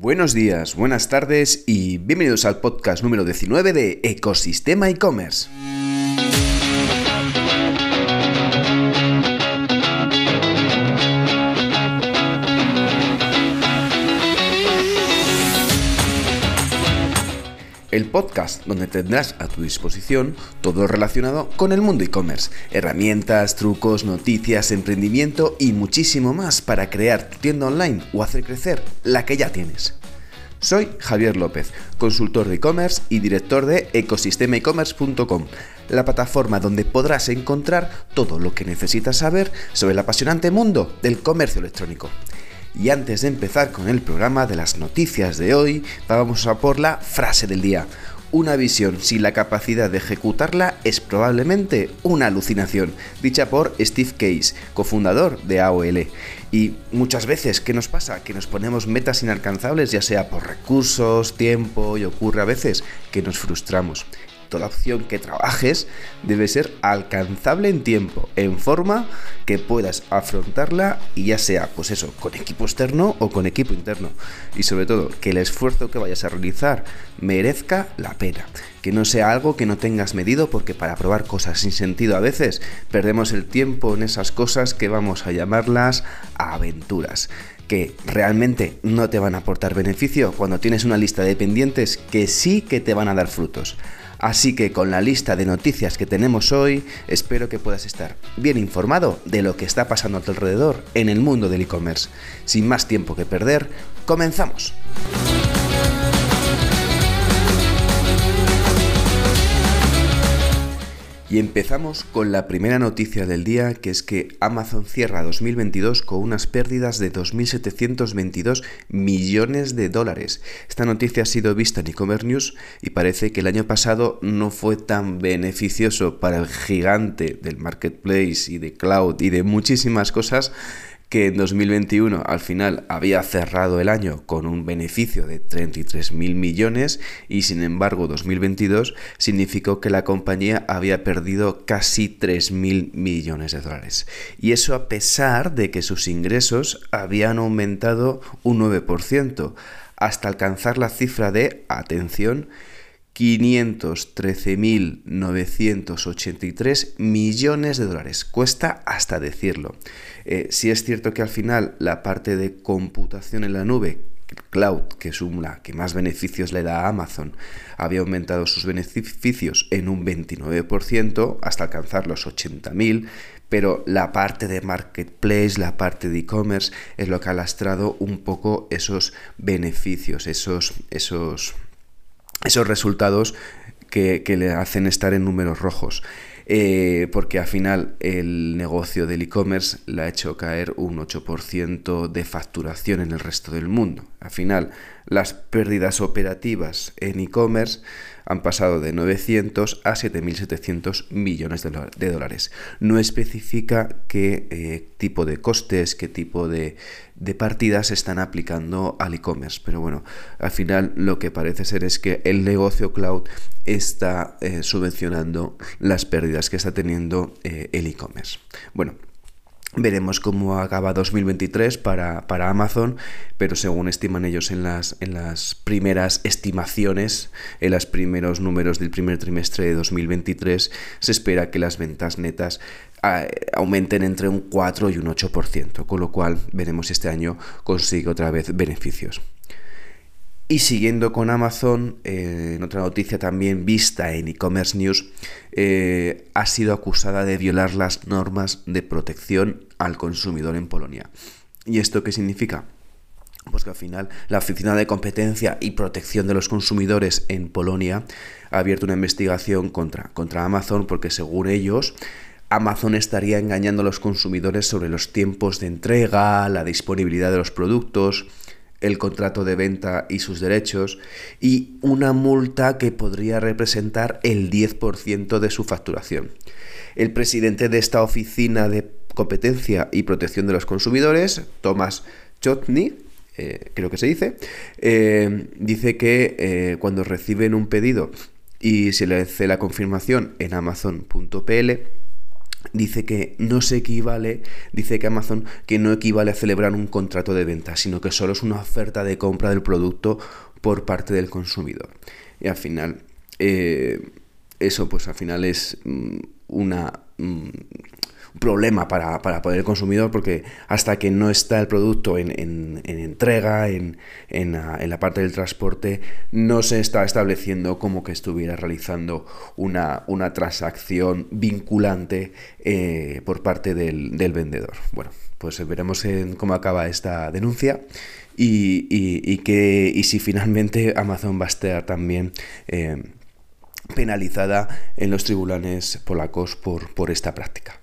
Buenos días, buenas tardes y bienvenidos al podcast número 19 de Ecosistema e-commerce. Podcast donde tendrás a tu disposición todo relacionado con el mundo e-commerce, herramientas, trucos, noticias, emprendimiento y muchísimo más para crear tu tienda online o hacer crecer la que ya tienes. Soy Javier López, consultor de e-commerce y director de ecosistemaecommerce.com, la plataforma donde podrás encontrar todo lo que necesitas saber sobre el apasionante mundo del comercio electrónico. Y antes de empezar con el programa de las noticias de hoy, vamos a por la frase del día. Una visión sin la capacidad de ejecutarla es probablemente una alucinación, dicha por Steve Case, cofundador de AOL. Y muchas veces, ¿qué nos pasa? Que nos ponemos metas inalcanzables, ya sea por recursos, tiempo, y ocurre a veces que nos frustramos toda opción que trabajes debe ser alcanzable en tiempo, en forma que puedas afrontarla y ya sea, pues eso, con equipo externo o con equipo interno. Y sobre todo, que el esfuerzo que vayas a realizar merezca la pena. Que no sea algo que no tengas medido porque para probar cosas sin sentido a veces perdemos el tiempo en esas cosas que vamos a llamarlas aventuras que realmente no te van a aportar beneficio cuando tienes una lista de pendientes que sí que te van a dar frutos. Así que con la lista de noticias que tenemos hoy, espero que puedas estar bien informado de lo que está pasando a tu alrededor en el mundo del e-commerce. Sin más tiempo que perder, comenzamos. Y empezamos con la primera noticia del día, que es que Amazon cierra 2022 con unas pérdidas de 2.722 millones de dólares. Esta noticia ha sido vista en e-commerce news y parece que el año pasado no fue tan beneficioso para el gigante del marketplace y de cloud y de muchísimas cosas que en 2021 al final había cerrado el año con un beneficio de 33.000 millones y sin embargo 2022 significó que la compañía había perdido casi 3.000 millones de dólares. Y eso a pesar de que sus ingresos habían aumentado un 9% hasta alcanzar la cifra de, atención, 513.983 millones de dólares. Cuesta hasta decirlo. Eh, si es cierto que al final la parte de computación en la nube, cloud, que es una que más beneficios le da a Amazon, había aumentado sus beneficios en un 29% hasta alcanzar los 80.000, pero la parte de marketplace, la parte de e-commerce es lo que ha lastrado un poco esos beneficios, esos, esos, esos resultados que, que le hacen estar en números rojos. Eh, porque al final el negocio del e-commerce le ha hecho caer un 8% de facturación en el resto del mundo. Al final, las pérdidas operativas en e-commerce han pasado de 900 a 7.700 millones de dólares. No especifica qué eh, tipo de costes, qué tipo de, partidas están aplicando al e-commerce, pero bueno, al final lo que parece ser es que el negocio cloud está eh, subvencionando las pérdidas que está teniendo eh, el e-commerce. Bueno, Veremos cómo acaba 2023 para, para, Amazon, pero según estiman ellos en las, en las primeras estimaciones, en los primeros números del primer trimestre de 2023, se espera que las ventas netas ah, aumenten entre un 4 y un 8%, con lo cual veremos si este año consigue otra vez beneficios. Y siguiendo con Amazon, eh, en otra noticia también vista en e-commerce news, eh, ha sido acusada de violar las normas de protección al consumidor en Polonia. ¿Y esto qué significa? Pues que al final la Oficina de Competencia y Protección de los Consumidores en Polonia ha abierto una investigación contra, contra Amazon porque según ellos Amazon estaría engañando a los consumidores sobre los tiempos de entrega, la disponibilidad de los productos, el contrato de venta y sus derechos y una multa que podría representar el 10% de su facturación. El presidente de esta oficina de competencia y protección de los consumidores, Thomas Chotny, eh, creo que se dice, eh, dice que eh, cuando reciben un pedido y se le hace la confirmación en amazon.pl, dice que no se equivale, dice que Amazon que no equivale a celebrar un contrato de venta, sino que solo es una oferta de compra del producto por parte del consumidor. Y al final, eh, eso pues al final es mm, una... Mm, problema para, para, poder el consumidor porque hasta que no está el producto en, entrega, en, en, la, parte del transporte, no se está estableciendo como que estuviera realizando una, una transacción vinculante eh, por parte del, vendedor. Bueno, pues veremos en cómo acaba esta denuncia. Y, y, que, y si finalmente Amazon va a estar también eh, penalizada en los tribunales polacos por, por esta práctica.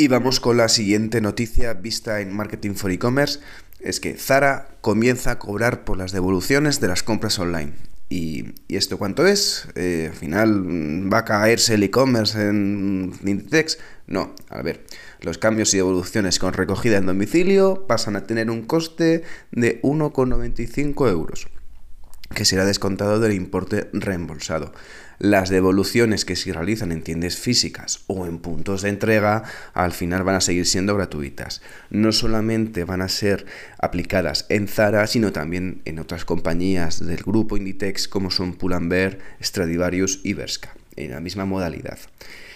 Y vamos con la siguiente noticia vista en Marketing for E-Commerce. Es que Zara comienza a cobrar por las devoluciones de las compras online. ¿Y, esto cuánto es? Eh, ¿Al final va a caerse el e-commerce en Inditex? No, a ver, los cambios y devoluciones con recogida en domicilio pasan a tener un coste de 1,95 euros, que será descontado del importe reembolsado. Las devoluciones que se realizan en tiendas físicas o en puntos de entrega al final van a seguir siendo gratuitas. No solamente van a ser aplicadas en Zara, sino también en otras compañías del grupo Inditex como son Pull&Bear, Stradivarius y Berska, en la misma modalidad.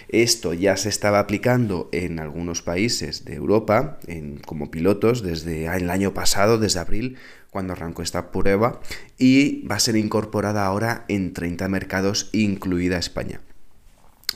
Esto ya se estaba aplicando en algunos países de Europa en, como pilotos desde el año pasado, desde abril, cuando arrancó esta prueba y va a ser incorporada ahora en 30 mercados, incluida España.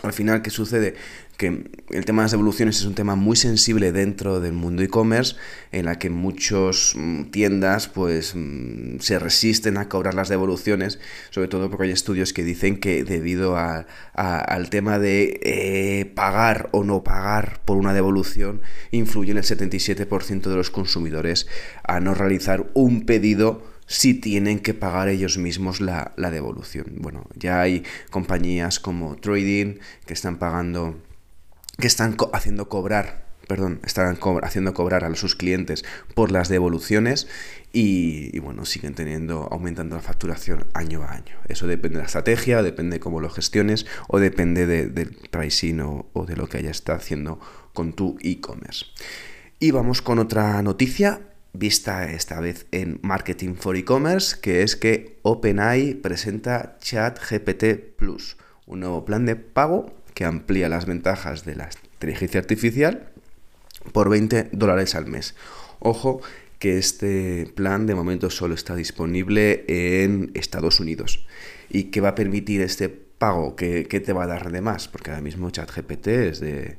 Al final, ¿qué sucede? Que el tema de las devoluciones es un tema muy sensible dentro del mundo e-commerce, en la que muchas mm, tiendas pues mm, se resisten a cobrar las devoluciones, sobre todo porque hay estudios que dicen que debido al tema de eh, pagar o no pagar por una devolución, influye en el 77% de los consumidores a no realizar un pedido si tienen que pagar ellos mismos la, devolución. Bueno, ya hay compañías como Trading que están pagando, que están haciendo cobrar, perdón, están haciendo cobrar a sus clientes por las devoluciones y, bueno, siguen teniendo, aumentando la facturación año a año. Eso depende de la estrategia, depende de cómo lo gestiones o depende del pricing o, o de lo que haya estado haciendo con tu e-commerce. Y vamos con otra noticia vista esta vez en Marketing for E-Commerce, que es que OpenAI presenta ChatGPT Plus, un nuevo plan de pago que amplía las ventajas de la inteligencia artificial por 20 dólares al mes. Ojo que este plan de momento solo está disponible en Estados Unidos. ¿Y qué va a permitir este pago? ¿Qué, te va a dar de más? Porque ahora mismo ChatGPT es de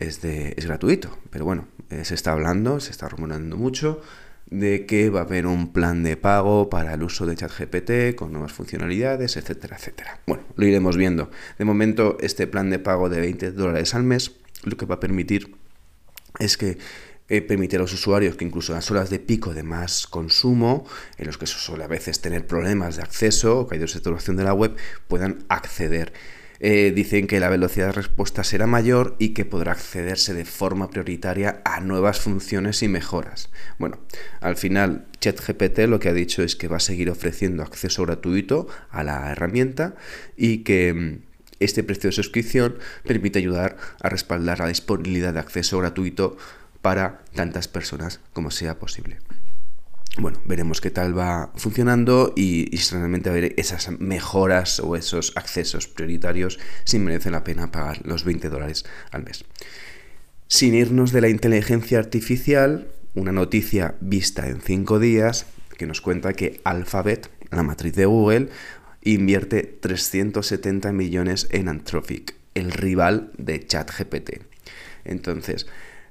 es, de, es gratuito. Pero bueno, eh, se está hablando, se está rumorando mucho de que va a haber un plan de pago para el uso de ChatGPT con nuevas funcionalidades, etcétera, etcétera. Bueno, lo iremos viendo. De momento, este plan de pago de 20 dólares al mes lo que va a permitir es que eh, permite a los usuarios que incluso en las horas de pico de más consumo, en los que se suele a veces tener problemas de acceso o caídos de saturación de la web, puedan acceder. Eh, dicen que la velocidad de respuesta será mayor y que podrá accederse de forma prioritaria a nuevas funciones y mejoras. Bueno, al final ChatGPT lo que ha dicho es que va a seguir ofreciendo acceso gratuito a la herramienta y que mm, este precio de suscripción permite ayudar a respaldar la disponibilidad de acceso gratuito para tantas personas como sea posible bueno, veremos qué tal va funcionando y, si realmente ver esas mejoras o esos accesos prioritarios si merece la pena pagar los 20 dólares al mes. Sin irnos de la inteligencia artificial, una noticia vista en 5 días que nos cuenta que Alphabet, la matriz de Google, invierte 370 millones en Anthropic, el rival de ChatGPT. Entonces,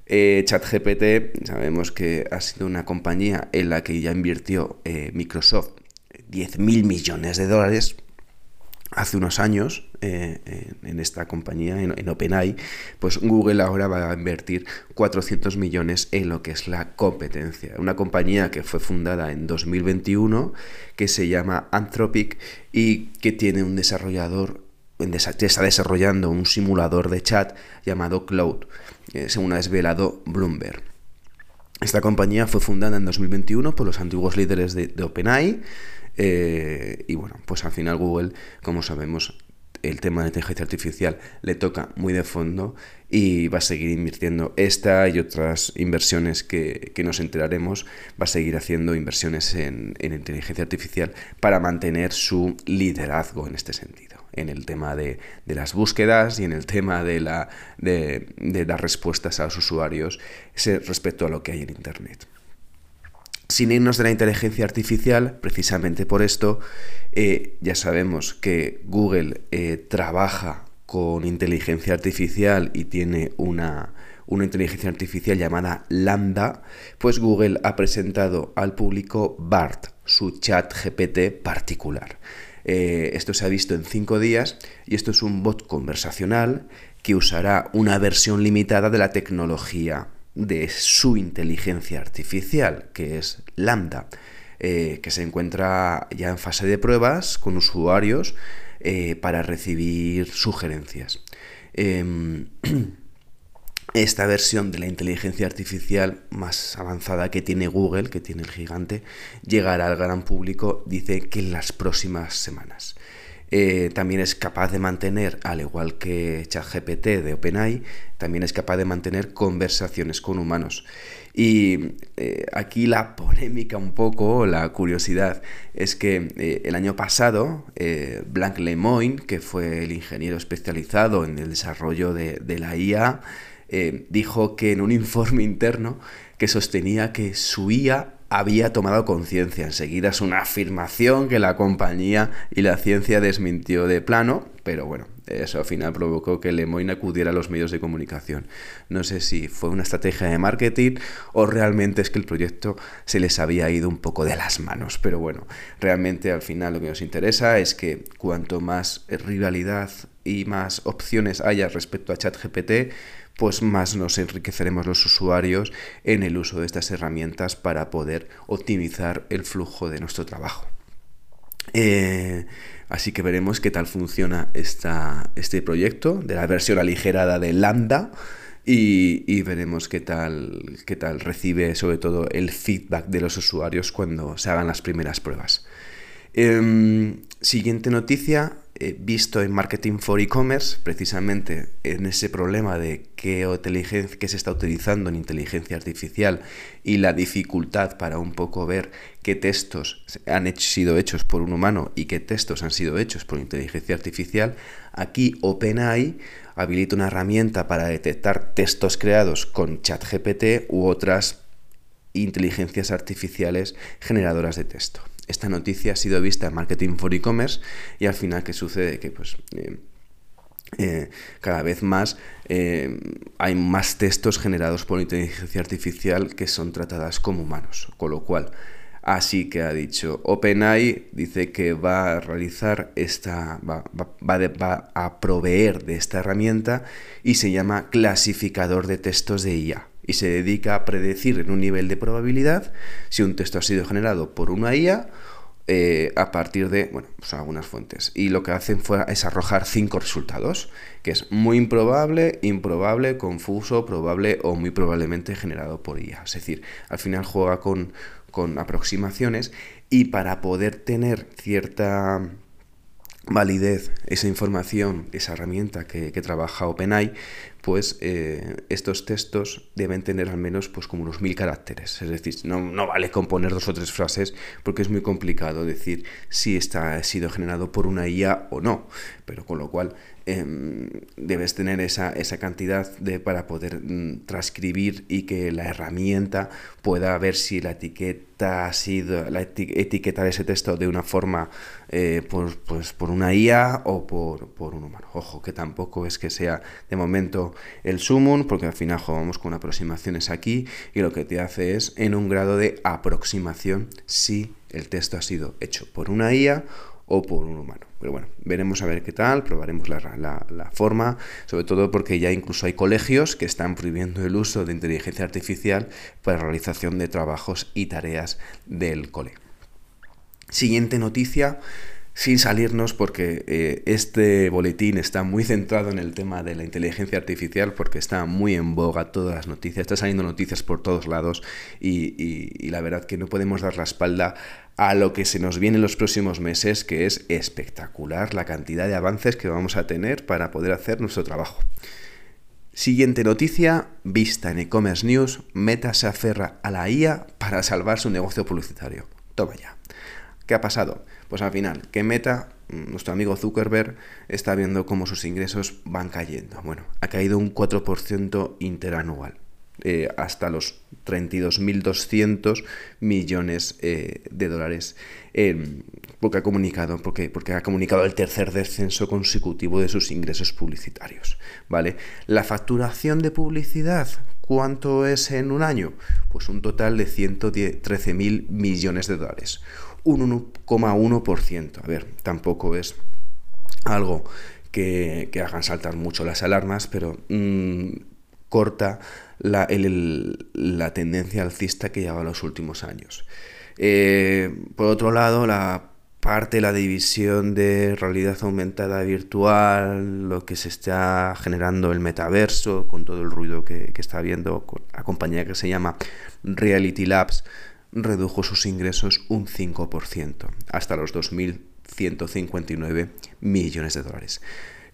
eh, ChatGPT, sabemos que ha sido una compañía en la que ya invirtió eh, Microsoft 10.000 millones de dólares hace unos años eh, en esta compañía, en, OpenAI, pues Google ahora va a invertir 400 millones en lo que es la competencia. Una compañía que fue fundada en 2021, que se llama Anthropic y que tiene un desarrollador, está desarrollando un simulador de chat llamado Cloud. Eh, según ha desvelado Bloomberg. Esta compañía fue fundada en 2021 por los antiguos líderes de, OpenAI eh, y bueno, pues al final Google, como sabemos, el tema de inteligencia artificial le toca muy de fondo y va a seguir invirtiendo esta y otras inversiones que, nos enteraremos, va a seguir haciendo inversiones en, inteligencia artificial para mantener su liderazgo en este sentido, en el tema de, las búsquedas y en el tema de, la, de, de dar respuestas a los usuarios respecto a lo que hay en Internet. Sin irnos de la inteligencia artificial, precisamente por esto, eh, ya sabemos que Google eh, trabaja con inteligencia artificial y tiene una, inteligencia artificial llamada Lambda, pues Google ha presentado al público BART, su chat GPT particular. Eh, esto se ha visto en cinco días y esto es un bot conversacional que usará una versión limitada de la tecnología de su inteligencia artificial, que es Lambda, eh, que se encuentra ya en fase de pruebas con usuarios eh, para recibir sugerencias. Esta versión de la inteligencia artificial más avanzada que tiene Google, que tiene el gigante, llegará al gran público, dice que en las próximas semanas. Eh, también es capaz de mantener, al igual que ChatGPT de OpenAI, también es capaz de mantener conversaciones con humanos. Y eh, aquí la polémica un poco, la curiosidad, es que eh, el año pasado, Blanc Lemoyne, que fue el ingeniero especializado en el desarrollo de, de la IA, dijo que en un informe interno que sostenía que su IA había tomado conciencia. Enseguida es una afirmación que la compañía y la ciencia desmintió de plano, pero bueno, eso al final provocó que Lemoyne acudiera a los medios de comunicación. No sé si fue una estrategia de marketing o realmente es que el proyecto se les había ido un poco de las manos. Pero bueno, realmente al final lo que nos interesa es que cuanto más rivalidad y más opciones haya respecto a ChatGPT, pues más nos enriqueceremos los usuarios en el uso de estas herramientas para poder optimizar el flujo de nuestro trabajo. Eh, así que veremos qué tal funciona esta, este proyecto de la versión aligerada de Lambda y, veremos qué tal, qué tal recibe sobre todo el feedback de los usuarios cuando se hagan las primeras pruebas. Em, siguiente noticia, visto en Marketing for E-Commerce, precisamente en ese problema de qué, se está utilizando en inteligencia artificial y la dificultad para un poco ver qué textos han sido hechos por un humano y qué textos han sido hechos por inteligencia artificial, aquí OpenAI habilita una herramienta para detectar textos creados con ChatGPT u otras inteligencias artificiales generadoras de texto esta noticia ha sido vista en Marketing for E-Commerce y al final, ¿qué sucede? Que pues... Eh, eh, cada vez más eh, hay más textos generados por inteligencia artificial que son tratadas como humanos, con lo cual Así que ha dicho OpenAI, dice que va a realizar esta, va, va, a proveer de esta herramienta y se llama clasificador de textos de IA y se dedica a predecir en un nivel de probabilidad si un texto ha sido generado por una IA eh, a partir de bueno, pues algunas fuentes. Y lo que hacen fue, es arrojar cinco resultados, que es muy improbable, improbable, confuso, probable o muy probablemente generado por IA. Es decir, al final juega con, con aproximaciones y para poder tener cierta validez esa información, esa herramienta que, trabaja OpenAI, pues eh, estos textos deben tener al menos pues como unos mil caracteres. Es decir, no, no, vale componer dos o tres frases porque es muy complicado decir si está, ha sido generado por una IA o no. Pero con lo cual Em, debes tener esa, cantidad de, para poder mm, transcribir y que la herramienta pueda ver si la etiqueta ha sido, la etiquetar ese texto de una forma eh, por, pues, por una IA o por, por, un humano. Ojo, que tampoco es que sea de momento el sumum, porque al final jugamos con aproximaciones aquí y lo que te hace es en un grado de aproximación si el texto ha sido hecho por una IA o por un humano. Pero bueno, veremos a ver qué tal, probaremos la, la, forma, sobre todo porque ya incluso hay colegios que están prohibiendo el uso de inteligencia artificial para la realización de trabajos y tareas del cole. Siguiente noticia, sin salirnos porque eh, este boletín está muy centrado en el tema de la inteligencia artificial porque está muy en boga todas las noticias, está saliendo noticias por todos lados y, la verdad que no podemos dar la espalda a lo que se nos viene en los próximos meses que es espectacular la cantidad de avances que vamos a tener para poder hacer nuestro trabajo. Siguiente noticia, vista en e-commerce news, Meta se aferra a la IA para salvar su negocio publicitario. Toma ya. ¿Qué ha pasado? Pues al final, que Meta, mm, nuestro amigo Zuckerberg, está viendo cómo sus ingresos van cayendo. Bueno, ha caído un 4% interanual. Eh, hasta los 32.200 millones eh, de dólares. Eh, porque ha comunicado porque, porque ha comunicado el tercer descenso consecutivo de sus ingresos publicitarios vale la facturación de publicidad cuánto es en un año pues un total de 113.000 millones de dólares. Un 1,1%. A ver, tampoco es algo que, hagan saltar mucho las alarmas, pero mm, corta la, la, tendencia alcista que lleva los últimos años. Eh, por otro lado, la parte, la división de realidad aumentada virtual, lo que se está generando el metaverso, con todo el ruido que, que está habiendo, la compañía que se llama Reality Labs, redujo sus ingresos un 5%, hasta los 2.159 millones de dólares.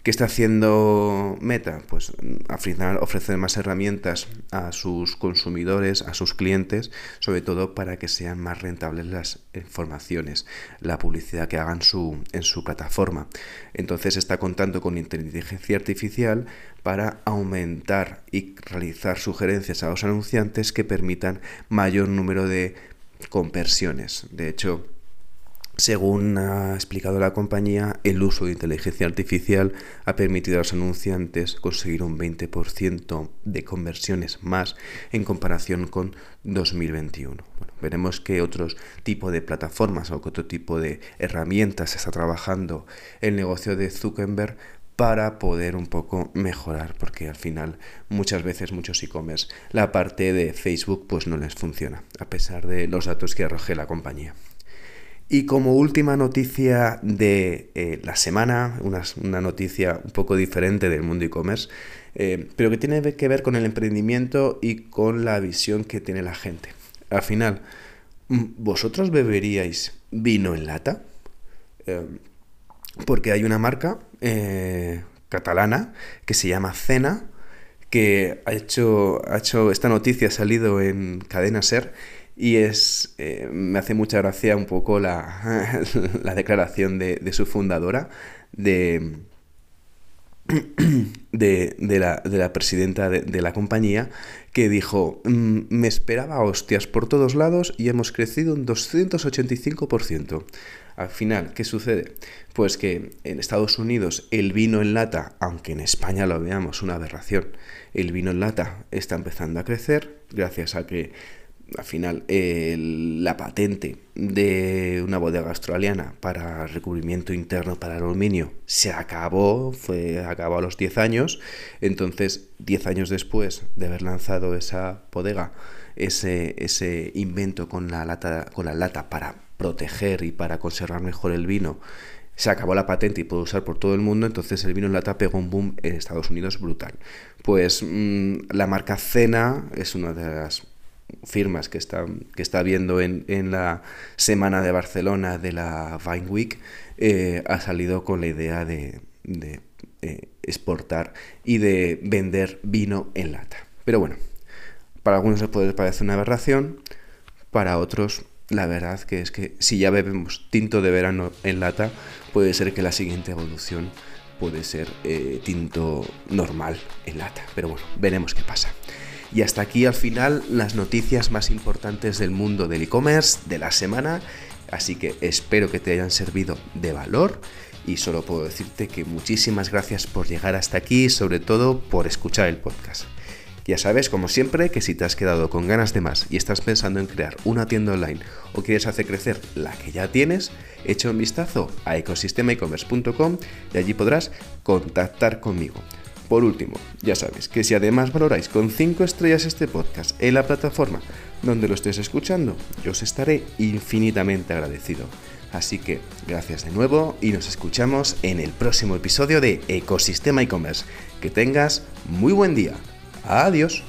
¿Qué está haciendo Meta? Pues al final ofrecer más herramientas a sus consumidores, a sus clientes, sobre todo para que sean más rentables las informaciones, la publicidad que hagan su, en su plataforma. Entonces está contando con inteligencia artificial para aumentar y realizar sugerencias a los anunciantes que permitan mayor número de conversiones. De hecho, según ha explicado la compañía, el uso de inteligencia artificial ha permitido a los anunciantes conseguir un 20% de conversiones más en comparación con 2021. Bueno, veremos qué otro tipo de plataformas o qué otro tipo de herramientas está trabajando el negocio de Zuckerberg para poder un poco mejorar, porque al final muchas veces muchos e-commerce la parte de Facebook pues no les funciona, a pesar de los datos que arroje la compañía. Y como última noticia de eh, la semana, una, noticia un poco diferente del mundo e-commerce, eh, pero que tiene que ver con el emprendimiento y con la visión que tiene la gente. Al final, mm, ¿vosotros beberíais vino en lata? Eh, porque hay una marca catalana que se llama Cena, que ha hecho, ha hecho esta noticia, ha salido en Cadena Ser y es, eh, me hace mucha gracia un poco la, la declaración de, de, su fundadora, de, de, de, la, la, presidenta de, la compañía, que dijo, mm, me esperaba hostias por todos lados y hemos crecido un 285%. Al final, ¿qué sucede? Pues que en Estados Unidos el vino en lata, aunque en España lo veamos una aberración, el vino en lata está empezando a crecer gracias a que al final la patente de una bodega australiana para recubrimiento interno para aluminio se acabó, fue acabó a los 10 años, entonces 10 años después de haber lanzado esa bodega, ese, ese invento con la, lata, con la lata para proteger y para conservar mejor el vino, se acabó la patente y puede usar por todo el mundo, entonces el vino en lata pegó un boom en Estados Unidos brutal. Pues mm, la marca Cena es una de las firmas que está, que está viendo en, la semana de Barcelona de la Vine Week, eh, ha salido con la idea de, eh, exportar y de vender vino en lata. Pero bueno, para algunos les puede parecer una aberración, para otros la verdad que es que si ya bebemos tinto de verano en lata, puede ser que la siguiente evolución puede ser eh, tinto normal en lata. Pero bueno, veremos qué pasa. Y hasta aquí al final las noticias más importantes del mundo del e-commerce de la semana. Así que espero que te hayan servido de valor y solo puedo decirte que muchísimas gracias por llegar hasta aquí y sobre todo por escuchar el podcast. Ya sabes, como siempre, que si te has quedado con ganas de más y estás pensando en crear una tienda online o quieres hacer crecer la que ya tienes, echa un vistazo a ecosistemaecommerce.com y allí podrás contactar conmigo. Por último, ya sabes que si además valoráis con 5 estrellas este podcast en la plataforma donde lo estés escuchando, yo os estaré infinitamente agradecido. Así que gracias de nuevo y nos escuchamos en el próximo episodio de Ecosistema e-commerce. Que tengas muy buen día. Adiós.